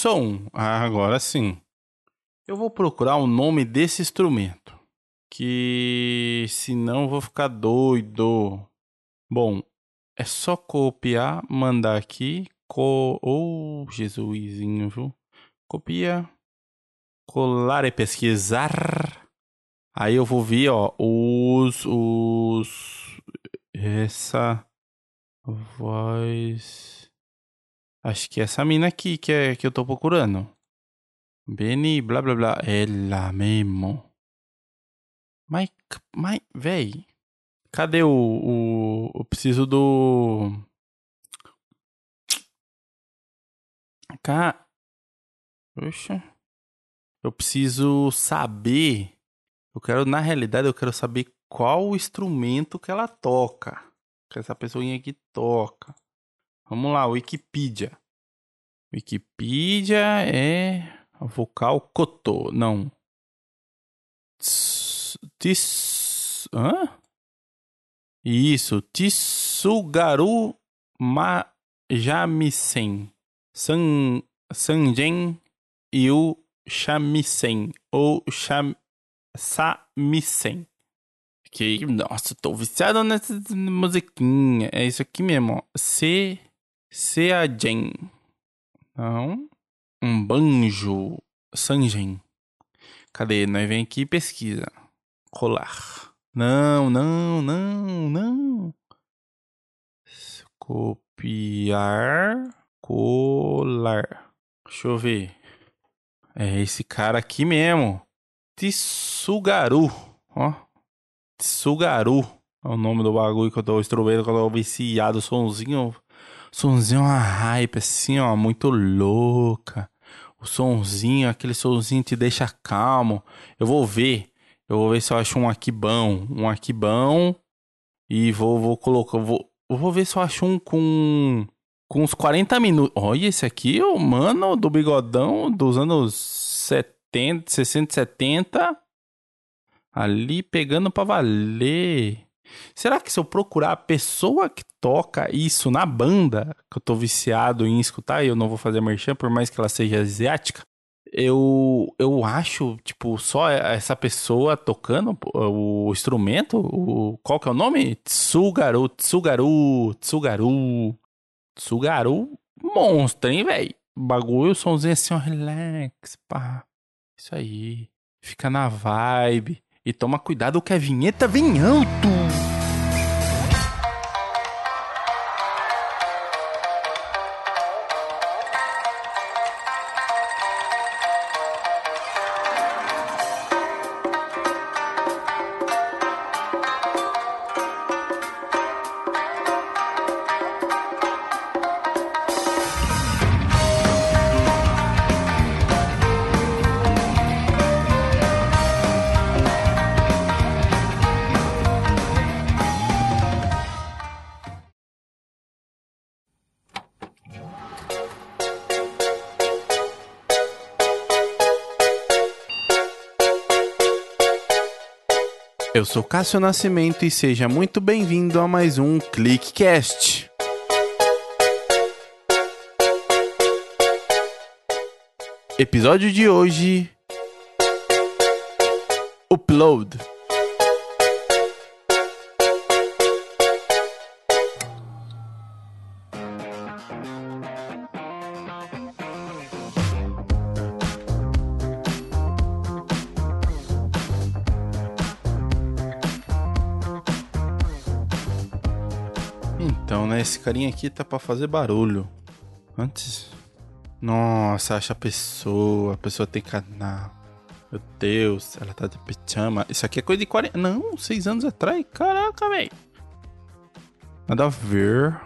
som. Ah, agora sim. Eu vou procurar o nome desse instrumento. Que senão vou ficar doido. Bom, é só copiar, mandar aqui. Co... Oh, Jesusinho, viu? Copia, colar e pesquisar. Aí eu vou ver, ó, os. os essa voz. Acho que é essa mina aqui que, é, que eu tô procurando. Beni, blá blá blá. Ela mesmo. Mas, mas, véi. Cadê o, o. Eu preciso do. Cá. Poxa. Eu preciso saber. Eu quero, na realidade, eu quero saber qual instrumento que ela toca. Que essa pessoinha aqui toca. Vamos lá, Wikipedia. Wikipedia é vocal cotô. Não. Tis, hã? Isso, Tsugaru Majamisen. San, Sanjen e o Shamisen. Ou Sham, Samisen. Que, nossa, tô viciado nessa musiquinha. É isso aqui mesmo, ó. Se, Seajen. Não. Um banjo. Sanjen. Cadê? Nós vem aqui e pesquisa. Colar. Não, não, não, não. Copiar. Colar. Deixa eu ver. É esse cara aqui mesmo. Tsugaru. Ó. Tsugaru. É o nome do bagulho que eu tô estrubando quando eu viciado. Sonzinho. Sonzinho uma hype assim, ó. Muito louca. O sonzinho, aquele sonzinho te deixa calmo. Eu vou ver. Eu vou ver se eu acho um aqui bom. Um aqui bom. E vou, vou colocar. Vou, eu vou ver se eu acho um com. Com uns 40 minutos. Olha esse aqui, o mano do bigodão dos anos 70, 60, 70. Ali pegando pra valer. Será que se eu procurar a pessoa que toca isso na banda, que eu tô viciado em escutar, e eu não vou fazer merchan, por mais que ela seja asiática, eu, eu acho, tipo, só essa pessoa tocando o instrumento, o, qual que é o nome? Tsugaru, Tsugaru, Tsugaru. Tsugaru, monstro, hein, velho? Bagulho, somzinho assim, ó, relax, pá. Isso aí. Fica na vibe. E toma cuidado que a vinheta vem alto. Eu sou Cássio Nascimento e seja muito bem-vindo a mais um ClickCast. Episódio de hoje: Upload. Esse carinha aqui tá pra fazer barulho. Antes. Nossa, acha a pessoa. A pessoa tem canal. Meu Deus, ela tá de pijama. Isso aqui é coisa de 40. Não, 6 anos atrás. Caraca, velho. Nada a ver.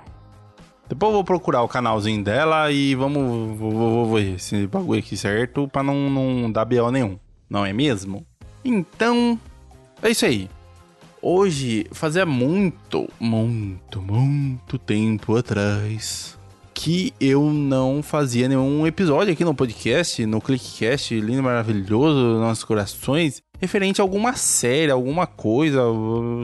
Depois eu vou procurar o canalzinho dela e vamos. Vou, vou, vou ver esse bagulho aqui certo pra não, não dar BO nenhum. Não é mesmo? Então. É isso aí. Hoje, fazia muito, muito, muito tempo atrás que eu não fazia nenhum episódio aqui no podcast, no Clickcast, lindo, maravilhoso, nossos corações, referente a alguma série, alguma coisa,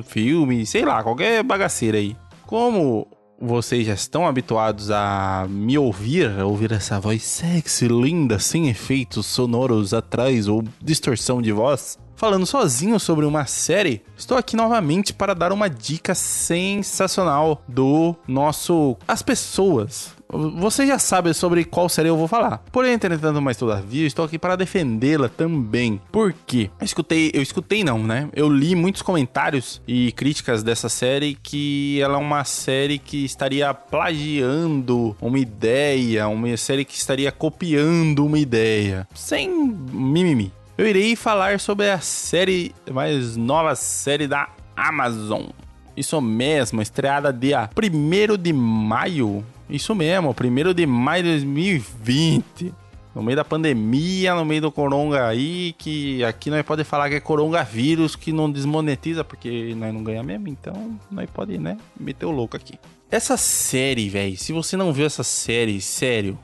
filme, sei lá, qualquer bagaceira aí. Como vocês já estão habituados a me ouvir, a ouvir essa voz sexy, linda, sem efeitos sonoros atrás ou distorção de voz, falando sozinho sobre uma série, estou aqui novamente para dar uma dica sensacional do nosso As Pessoas. Você já sabe sobre qual série eu vou falar. Porém, entretanto, mais todavia, estou aqui para defendê-la também. Por quê? Eu escutei, eu escutei não, né? Eu li muitos comentários e críticas dessa série que ela é uma série que estaria plagiando uma ideia, uma série que estaria copiando uma ideia. Sem mimimi. Eu irei falar sobre a série, mais nova série da Amazon. Isso mesmo, estreada dia 1 de maio isso mesmo, primeiro de maio de 2020. No meio da pandemia, no meio do coronga aí, que aqui nós pode falar que é coronavírus, que não desmonetiza, porque nós não ganhamos mesmo, então nós pode, né, meter o louco aqui. Essa série, velho, se você não viu essa série, sério,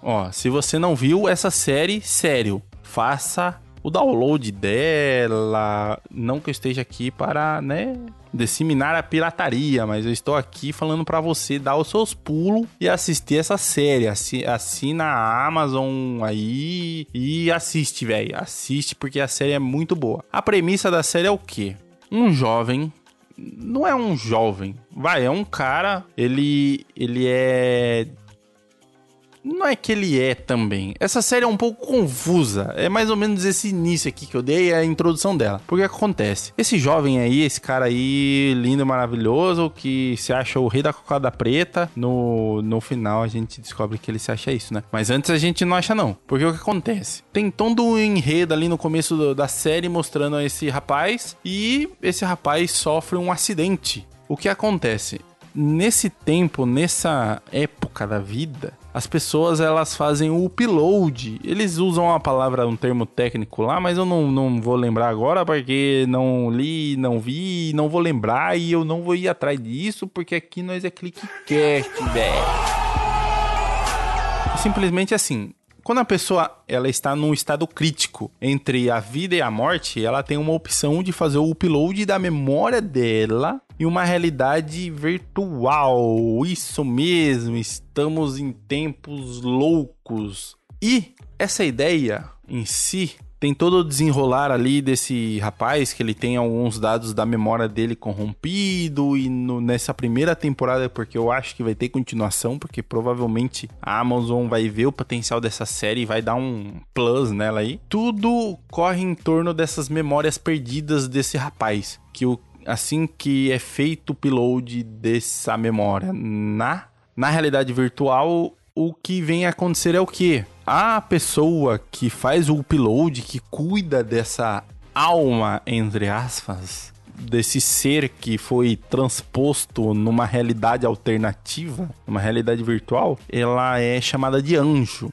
ó, se você não viu essa série, sério, faça o download dela. Não que eu esteja aqui para, né, disseminar a pirataria, mas eu estou aqui falando para você dar os seus pulos e assistir essa série. Assina a Amazon aí e assiste, velho. Assiste porque a série é muito boa. A premissa da série é o quê? Um jovem não é um jovem, vai, é um cara, ele ele é não é que ele é também. Essa série é um pouco confusa. É mais ou menos esse início aqui que eu dei, a introdução dela. Porque acontece? Esse jovem aí, esse cara aí, lindo, maravilhoso, que se acha o rei da cocada preta, no, no final a gente descobre que ele se acha isso, né? Mas antes a gente não acha não. Porque o que acontece? Tem todo um enredo ali no começo do, da série mostrando esse rapaz e esse rapaz sofre um acidente. O que acontece? Nesse tempo, nessa época da vida, as pessoas elas fazem o upload. Eles usam a palavra, um termo técnico lá, mas eu não, não vou lembrar agora porque não li, não vi, não vou lembrar e eu não vou ir atrás disso porque aqui nós é clickcast, velho. Simplesmente assim, quando a pessoa ela está num estado crítico entre a vida e a morte, ela tem uma opção de fazer o upload da memória dela em uma realidade virtual. Isso mesmo, estamos em tempos loucos. E essa ideia em si tem todo o desenrolar ali desse rapaz que ele tem alguns dados da memória dele corrompido e no, nessa primeira temporada porque eu acho que vai ter continuação porque provavelmente a Amazon vai ver o potencial dessa série e vai dar um plus nela aí. Tudo corre em torno dessas memórias perdidas desse rapaz que o assim que é feito o upload dessa memória na, na realidade virtual, o que vem a acontecer é o que? A pessoa que faz o upload, que cuida dessa alma, entre aspas, desse ser que foi transposto numa realidade alternativa, numa realidade virtual, ela é chamada de anjo.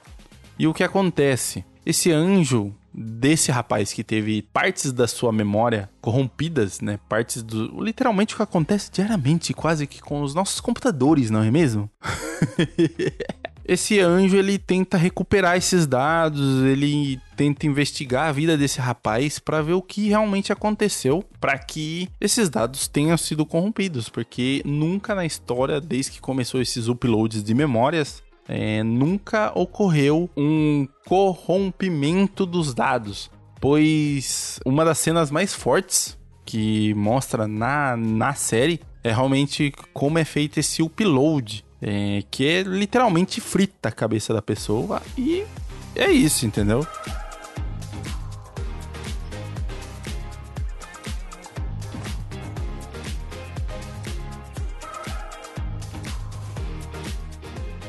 E o que acontece? Esse anjo desse rapaz que teve partes da sua memória corrompidas, né? Partes do. Literalmente o que acontece diariamente, quase que com os nossos computadores, não é mesmo? esse anjo ele tenta recuperar esses dados, ele tenta investigar a vida desse rapaz para ver o que realmente aconteceu para que esses dados tenham sido corrompidos, porque nunca na história, desde que começou esses uploads de memórias, é, nunca ocorreu um corrompimento dos dados, pois uma das cenas mais fortes que mostra na, na série é realmente como é feito esse upload, é, que é literalmente frita a cabeça da pessoa e é isso, entendeu?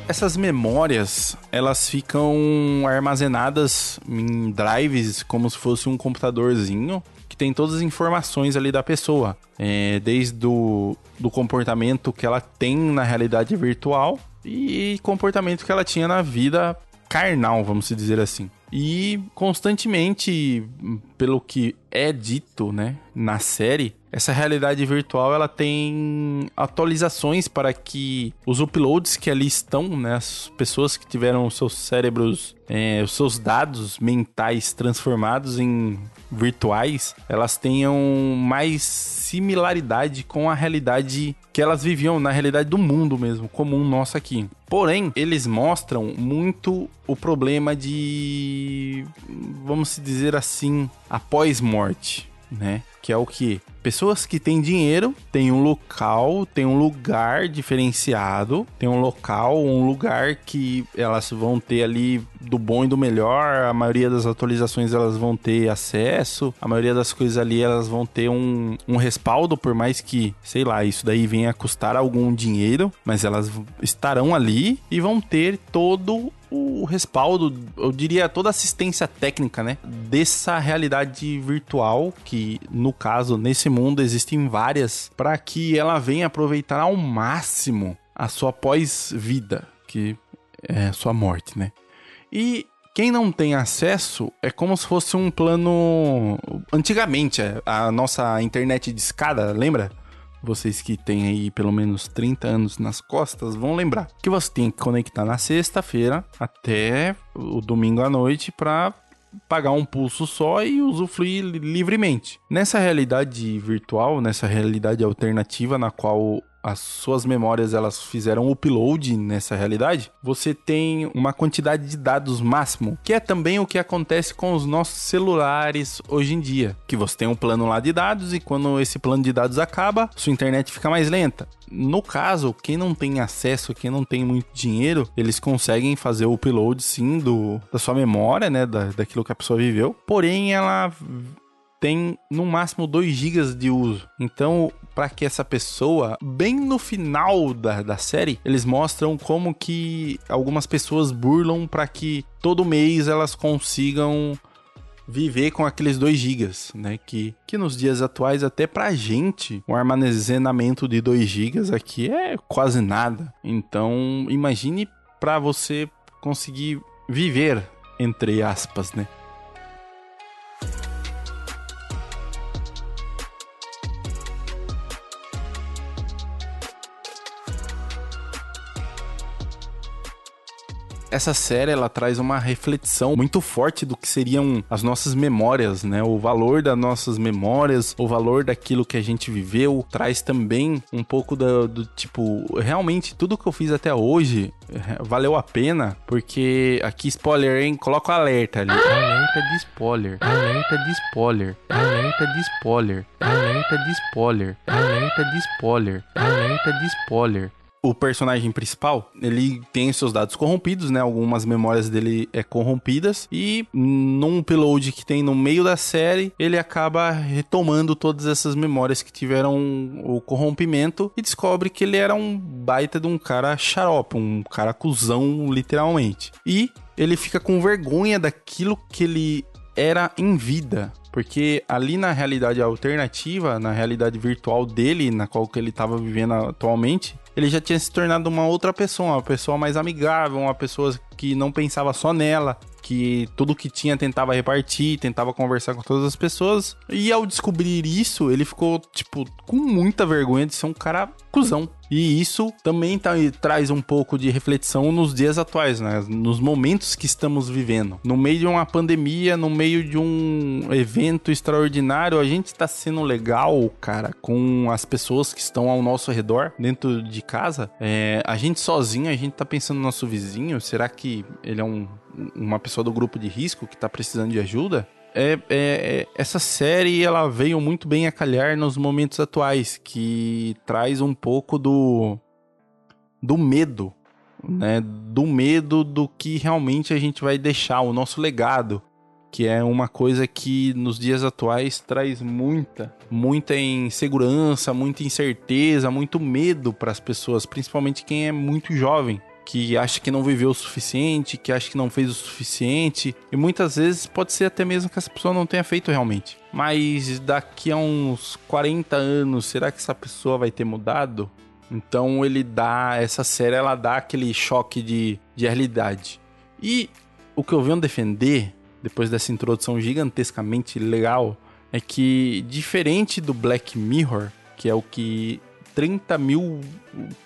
Essas memórias, elas ficam armazenadas em drives como se fosse um computadorzinho que tem todas as informações ali da pessoa. É, desde o do comportamento que ela tem na realidade virtual e comportamento que ela tinha na vida carnal, vamos dizer assim. E constantemente, pelo que é dito, né, na série, essa realidade virtual ela tem atualizações para que os uploads que ali estão, né, as pessoas que tiveram seus cérebros, é, os seus dados mentais transformados em virtuais, elas tenham mais similaridade com a realidade que elas viviam na realidade do mundo mesmo, comum nosso aqui. Porém, eles mostram muito o problema de, vamos dizer assim, após morte, né? Que é o que pessoas que têm dinheiro têm um local, têm um lugar diferenciado, tem um local, um lugar que elas vão ter ali do bom e do melhor. A maioria das atualizações elas vão ter acesso, a maioria das coisas ali elas vão ter um, um respaldo, por mais que, sei lá, isso daí venha a custar algum dinheiro, mas elas estarão ali e vão ter todo o respaldo, eu diria toda assistência técnica, né, dessa realidade virtual que no caso nesse mundo existem várias para que ela venha aproveitar ao máximo a sua pós-vida, que é sua morte, né? E quem não tem acesso é como se fosse um plano antigamente, a nossa internet de escada, lembra? vocês que têm aí pelo menos 30 anos nas costas vão lembrar que você tem que conectar na sexta-feira até o domingo à noite para pagar um pulso só e usufruir livremente. Nessa realidade virtual, nessa realidade alternativa na qual as suas memórias elas fizeram upload nessa realidade, você tem uma quantidade de dados máximo, que é também o que acontece com os nossos celulares hoje em dia, que você tem um plano lá de dados e quando esse plano de dados acaba, sua internet fica mais lenta. No caso, quem não tem acesso, quem não tem muito dinheiro, eles conseguem fazer o upload sim do, da sua memória, né, da, daquilo que a pessoa viveu. Porém, ela tem no máximo 2 GB de uso. Então, para que essa pessoa, bem no final da, da série, eles mostram como que algumas pessoas burlam para que todo mês elas consigam viver com aqueles 2 GB, né? Que, que nos dias atuais, até pra gente, o armazenamento de 2 GB aqui é quase nada. Então, imagine para você conseguir viver, entre aspas, né? Essa série ela traz uma reflexão muito forte do que seriam as nossas memórias, né? O valor das nossas memórias, o valor daquilo que a gente viveu, traz também um pouco do, do tipo, realmente tudo que eu fiz até hoje é, valeu a pena, porque aqui spoiler, hein? Coloca o alerta ali. Alerta de spoiler. Alerta de spoiler. Alerta de spoiler. Alerta de spoiler. Alerta de spoiler. Alerta de spoiler o personagem principal, ele tem seus dados corrompidos, né? Algumas memórias dele é corrompidas e num upload que tem no meio da série, ele acaba retomando todas essas memórias que tiveram o corrompimento e descobre que ele era um baita de um cara xarope, um cara cuzão, literalmente. E ele fica com vergonha daquilo que ele era em vida. Porque ali na realidade alternativa, na realidade virtual dele, na qual que ele estava vivendo atualmente, ele já tinha se tornado uma outra pessoa, uma pessoa mais amigável, uma pessoa que não pensava só nela, que tudo que tinha tentava repartir, tentava conversar com todas as pessoas. E ao descobrir isso, ele ficou, tipo, com muita vergonha de ser um cara cuzão. E isso também tá, traz um pouco de reflexão nos dias atuais, né? Nos momentos que estamos vivendo. No meio de uma pandemia, no meio de um evento extraordinário, a gente está sendo legal, cara, com as pessoas que estão ao nosso redor, dentro de casa. É, a gente sozinho, a gente tá pensando no nosso vizinho. Será que ele é um, uma pessoa do grupo de risco que tá precisando de ajuda? É, é, é, essa série ela veio muito bem a calhar nos momentos atuais, que traz um pouco do do medo, né? Do medo do que realmente a gente vai deixar, o nosso legado, que é uma coisa que nos dias atuais traz muita, muita insegurança, muita incerteza, muito medo para as pessoas, principalmente quem é muito jovem que acha que não viveu o suficiente, que acha que não fez o suficiente, e muitas vezes pode ser até mesmo que essa pessoa não tenha feito realmente. Mas daqui a uns 40 anos, será que essa pessoa vai ter mudado? Então ele dá, essa série ela dá aquele choque de, de realidade. E o que eu venho defender depois dessa introdução gigantescamente legal, é que diferente do Black Mirror, que é o que 30 mil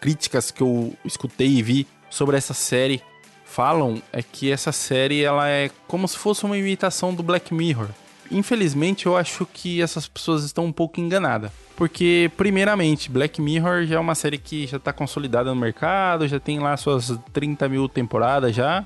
críticas que eu escutei e vi sobre essa série falam, é que essa série ela é como se fosse uma imitação do Black Mirror. Infelizmente, eu acho que essas pessoas estão um pouco enganadas. Porque, primeiramente, Black Mirror já é uma série que já está consolidada no mercado, já tem lá suas 30 mil temporadas já.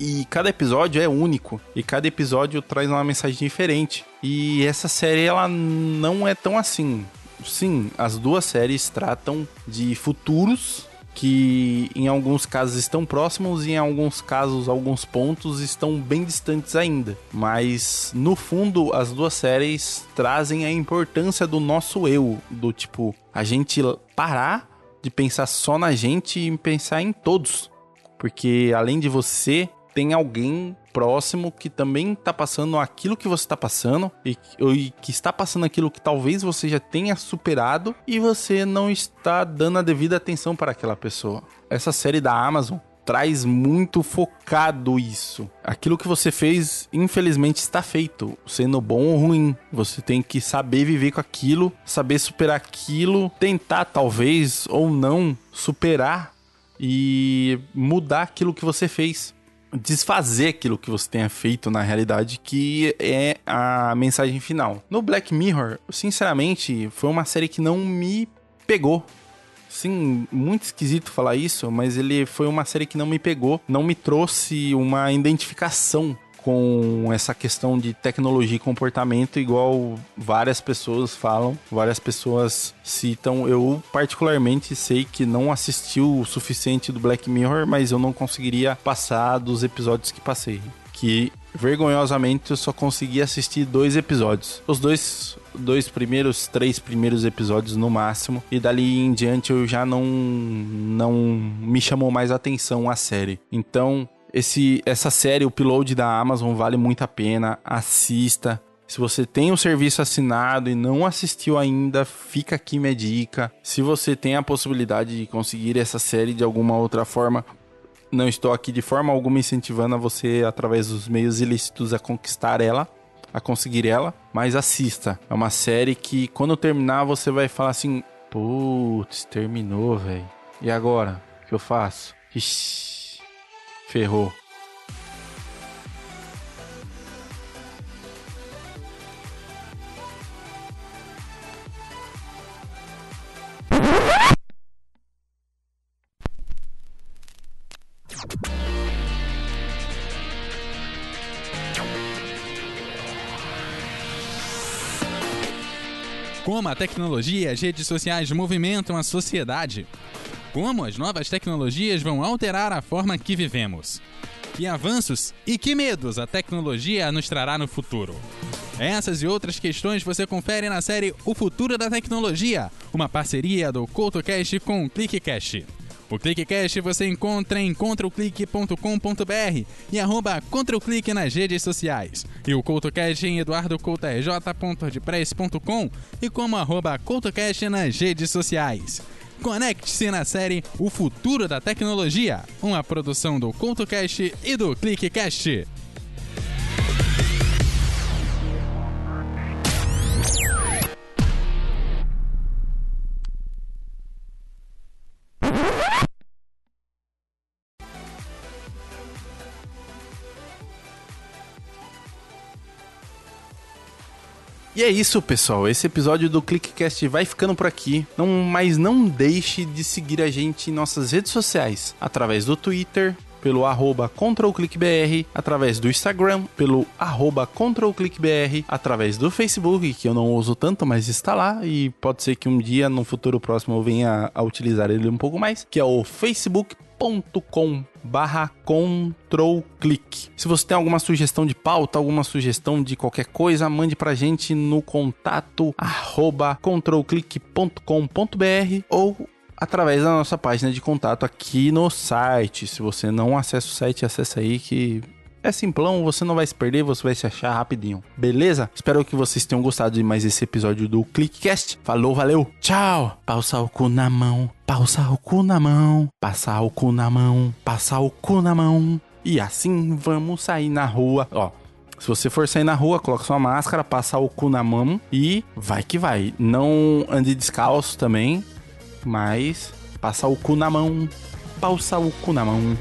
E cada episódio é único. E cada episódio traz uma mensagem diferente. E essa série, ela não é tão assim. Sim, as duas séries tratam de futuros que em alguns casos estão próximos e em alguns casos, alguns pontos estão bem distantes ainda. Mas no fundo, as duas séries trazem a importância do nosso eu, do tipo, a gente parar de pensar só na gente e pensar em todos. Porque além de você, tem alguém próximo que também está passando aquilo que você está passando e, e, que está passando aquilo que talvez você já tenha superado e você não está dando a devida atenção para aquela pessoa. Essa série da Amazon traz muito focado isso. Aquilo que você fez, infelizmente, está feito, sendo bom ou ruim. Você tem que saber viver com aquilo, saber superar aquilo, tentar talvez ou não superar e mudar aquilo que você fez desfazer aquilo que você tenha feito na realidade, que é a mensagem final. No Black Mirror, sinceramente, foi uma série que não me pegou. Sim, muito esquisito falar isso, mas ele foi uma série que não me pegou, não me trouxe uma identificação com essa questão de tecnologia e comportamento, igual várias pessoas falam, várias pessoas citam. Eu, particularmente, sei que não assisti o suficiente do Black Mirror, mas eu não conseguiria passar dos episódios que passei. Que vergonhosamente eu só consegui assistir dois episódios. Os dois dois primeiros, três primeiros episódios no máximo. E dali em diante eu já não não me chamou mais atenção a série. Então, esse, essa série, o Upload da Amazon, vale muito a pena. Assista. Se você tem o serviço assinado e não assistiu ainda, fica aqui minha dica. Se você tem a possibilidade de conseguir essa série de alguma outra forma, não estou aqui de forma alguma incentivando a você, através dos meios ilícitos, a conquistar ela, a conseguir ela, mas assista. É uma série que, quando terminar, você vai falar assim: Putz, terminou, velho. E agora? O que eu faço? Ixi Ferrou. Como a tecnologia e as redes sociais movimentam a sociedade. Como as novas tecnologias vão alterar a forma que vivemos. Que avanços e que medos a tecnologia nos trará no futuro. Essas e outras questões você confere na série O Futuro da Tecnologia, uma parceria do CoutoCast com o ClickCast. O ClickCast você encontra em controlclick.com.br e arroba ControlClick nas redes sociais. E o CoutoCast em eduardocoutorj.wordpress.com e como arroba CoutoCast nas redes sociais. Conecte-se na série O Futuro da Tecnologia, uma produção do CultoCast e do ClickCast. E é isso, pessoal. Esse episódio do ClickCast vai ficando por aqui. Não, mas não deixe de seguir a gente em nossas redes sociais, através do Twitter, pelo arroba ControlClickBR, através do Instagram, pelo arroba ControlClickBR, através do Facebook, que eu não uso tanto, mas está lá, e pode ser que um dia, no futuro próximo, eu venha a utilizar ele um pouco mais, que é o facebook.com barra control click. Se você tem alguma sugestão de pauta, alguma sugestão de qualquer coisa, mande pra gente no contato arroba controlclick.com.br ou através da nossa página de contato aqui no site. Se você não acessa o site, acessa aí que é simplão, você não vai se perder, você vai se achar rapidinho. Beleza? Espero que vocês tenham gostado de mais esse episódio do Clickcast. Falou, valeu, tchau! Pausa o cu na mão, pausa o cu na mão, passar o cu na mão, passar o cu na mão. E assim vamos sair na rua. Ó, Se você for sair na rua, coloca sua máscara, passa o cu na mão e vai que vai. Não ande descalço também, mas passa o cu na mão. Passa o cu na mão.